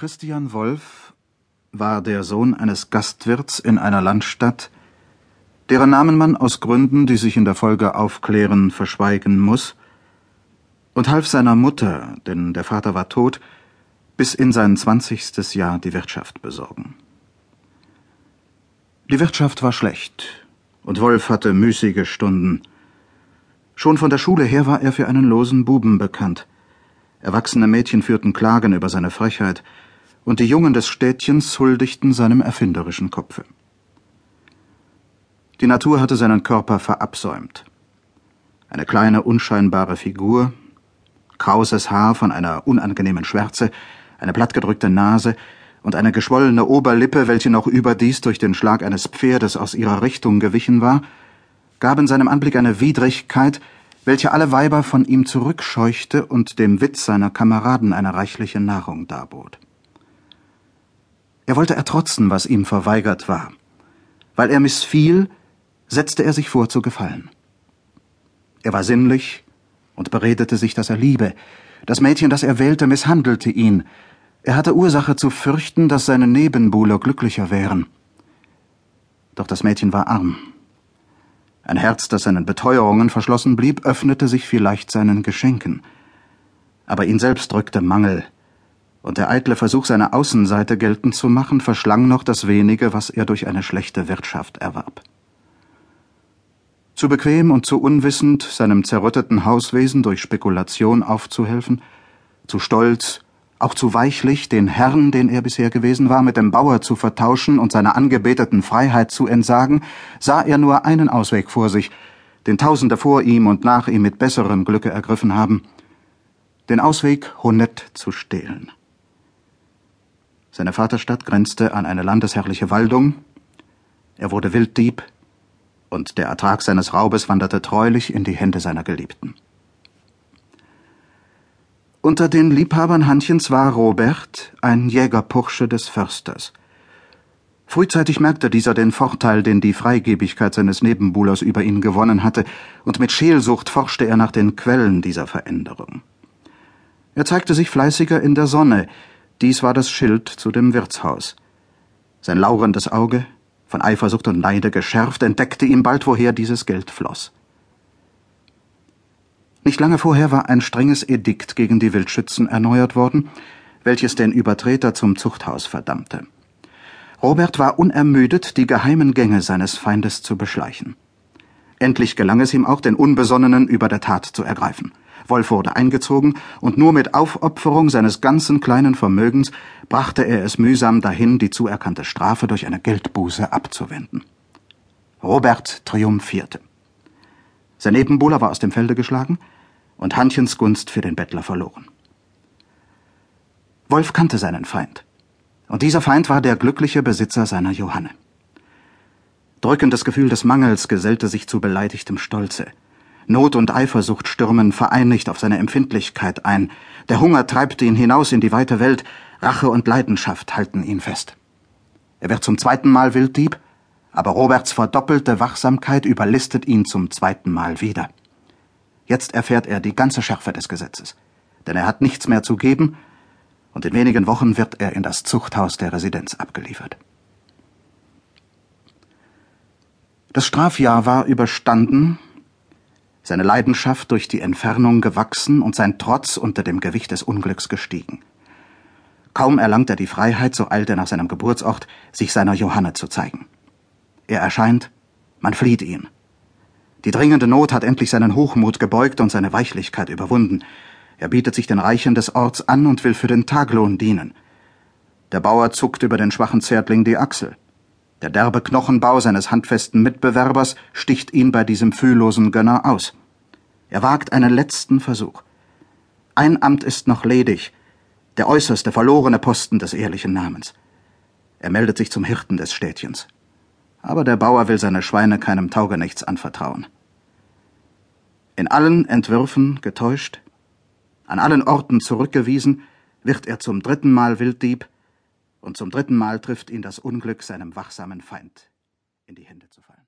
Christian Wolf war der Sohn eines Gastwirts in einer Landstadt, deren Namen man aus Gründen, die sich in der Folge aufklären, verschweigen muss, und half seiner Mutter, denn der Vater war tot, bis in sein zwanzigstes Jahr die Wirtschaft besorgen. Die Wirtschaft war schlecht, und Wolf hatte müßige Stunden. Schon von der Schule her war er für einen losen Buben bekannt. Erwachsene Mädchen führten Klagen über seine Frechheit, und die Jungen des Städtchens huldigten seinem erfinderischen Kopfe. Die Natur hatte seinen Körper verabsäumt. Eine kleine, unscheinbare Figur, krauses Haar von einer unangenehmen Schwärze, eine plattgedrückte Nase und eine geschwollene Oberlippe, welche noch überdies durch den Schlag eines Pferdes aus ihrer Richtung gewichen war, gaben seinem Anblick eine Widrigkeit, welche alle Weiber von ihm zurückscheuchte und dem Witz seiner Kameraden eine reichliche Nahrung darbot. Er wollte ertrotzen, was ihm verweigert war. Weil er missfiel, setzte er sich vor zu gefallen. Er war sinnlich und beredete sich, dass er liebe. Das Mädchen, das er wählte, misshandelte ihn. Er hatte Ursache zu fürchten, dass seine Nebenbuhler glücklicher wären. Doch das Mädchen war arm ein Herz, das seinen Beteuerungen verschlossen blieb, öffnete sich vielleicht seinen Geschenken. Aber ihn selbst drückte Mangel, und der eitle Versuch, seine Außenseite geltend zu machen, verschlang noch das wenige, was er durch eine schlechte Wirtschaft erwarb. Zu bequem und zu unwissend, seinem zerrütteten Hauswesen durch Spekulation aufzuhelfen, zu stolz, auch zu weichlich, den Herrn, den er bisher gewesen war, mit dem Bauer zu vertauschen und seiner angebeteten Freiheit zu entsagen, sah er nur einen Ausweg vor sich, den Tausende vor ihm und nach ihm mit besserem Glücke ergriffen haben, den Ausweg, Honett zu stehlen. Seine Vaterstadt grenzte an eine landesherrliche Waldung, er wurde Wilddieb, und der Ertrag seines Raubes wanderte treulich in die Hände seiner Geliebten. Unter den Liebhabern Hannchens war Robert, ein Jägerpursche des Försters. Frühzeitig merkte dieser den Vorteil, den die Freigebigkeit seines Nebenbuhlers über ihn gewonnen hatte, und mit Scheelsucht forschte er nach den Quellen dieser Veränderung. Er zeigte sich fleißiger in der Sonne, dies war das Schild zu dem Wirtshaus. Sein lauerndes Auge, von Eifersucht und Neide geschärft, entdeckte ihm bald, woher dieses Geld floss. Nicht lange vorher war ein strenges Edikt gegen die Wildschützen erneuert worden, welches den Übertreter zum Zuchthaus verdammte. Robert war unermüdet, die geheimen Gänge seines Feindes zu beschleichen. Endlich gelang es ihm auch, den Unbesonnenen über der Tat zu ergreifen. Wolf wurde eingezogen, und nur mit Aufopferung seines ganzen kleinen Vermögens brachte er es mühsam dahin, die zuerkannte Strafe durch eine Geldbuße abzuwenden. Robert triumphierte. Sein Nebenbuhler war aus dem Felde geschlagen und Hannchens Gunst für den Bettler verloren. Wolf kannte seinen Feind. Und dieser Feind war der glückliche Besitzer seiner Johanne. Drückendes Gefühl des Mangels gesellte sich zu beleidigtem Stolze. Not und Eifersucht stürmen vereinigt auf seine Empfindlichkeit ein. Der Hunger treibt ihn hinaus in die weite Welt. Rache und Leidenschaft halten ihn fest. Er wird zum zweiten Mal Wilddieb aber Roberts verdoppelte Wachsamkeit überlistet ihn zum zweiten Mal wieder. Jetzt erfährt er die ganze Schärfe des Gesetzes, denn er hat nichts mehr zu geben, und in wenigen Wochen wird er in das Zuchthaus der Residenz abgeliefert. Das Strafjahr war überstanden, seine Leidenschaft durch die Entfernung gewachsen und sein Trotz unter dem Gewicht des Unglücks gestiegen. Kaum erlangt er die Freiheit, so eilt er nach seinem Geburtsort, sich seiner Johanne zu zeigen. Er erscheint, man flieht ihn. Die dringende Not hat endlich seinen Hochmut gebeugt und seine Weichlichkeit überwunden. Er bietet sich den Reichen des Orts an und will für den Taglohn dienen. Der Bauer zuckt über den schwachen Zärtling die Achsel. Der derbe Knochenbau seines handfesten Mitbewerbers sticht ihn bei diesem fühllosen Gönner aus. Er wagt einen letzten Versuch. Ein Amt ist noch ledig, der äußerste verlorene Posten des ehrlichen Namens. Er meldet sich zum Hirten des Städtchens aber der Bauer will seine Schweine keinem Taugenichts anvertrauen. In allen Entwürfen getäuscht, an allen Orten zurückgewiesen, wird er zum dritten Mal Wilddieb, und zum dritten Mal trifft ihn das Unglück, seinem wachsamen Feind in die Hände zu fallen.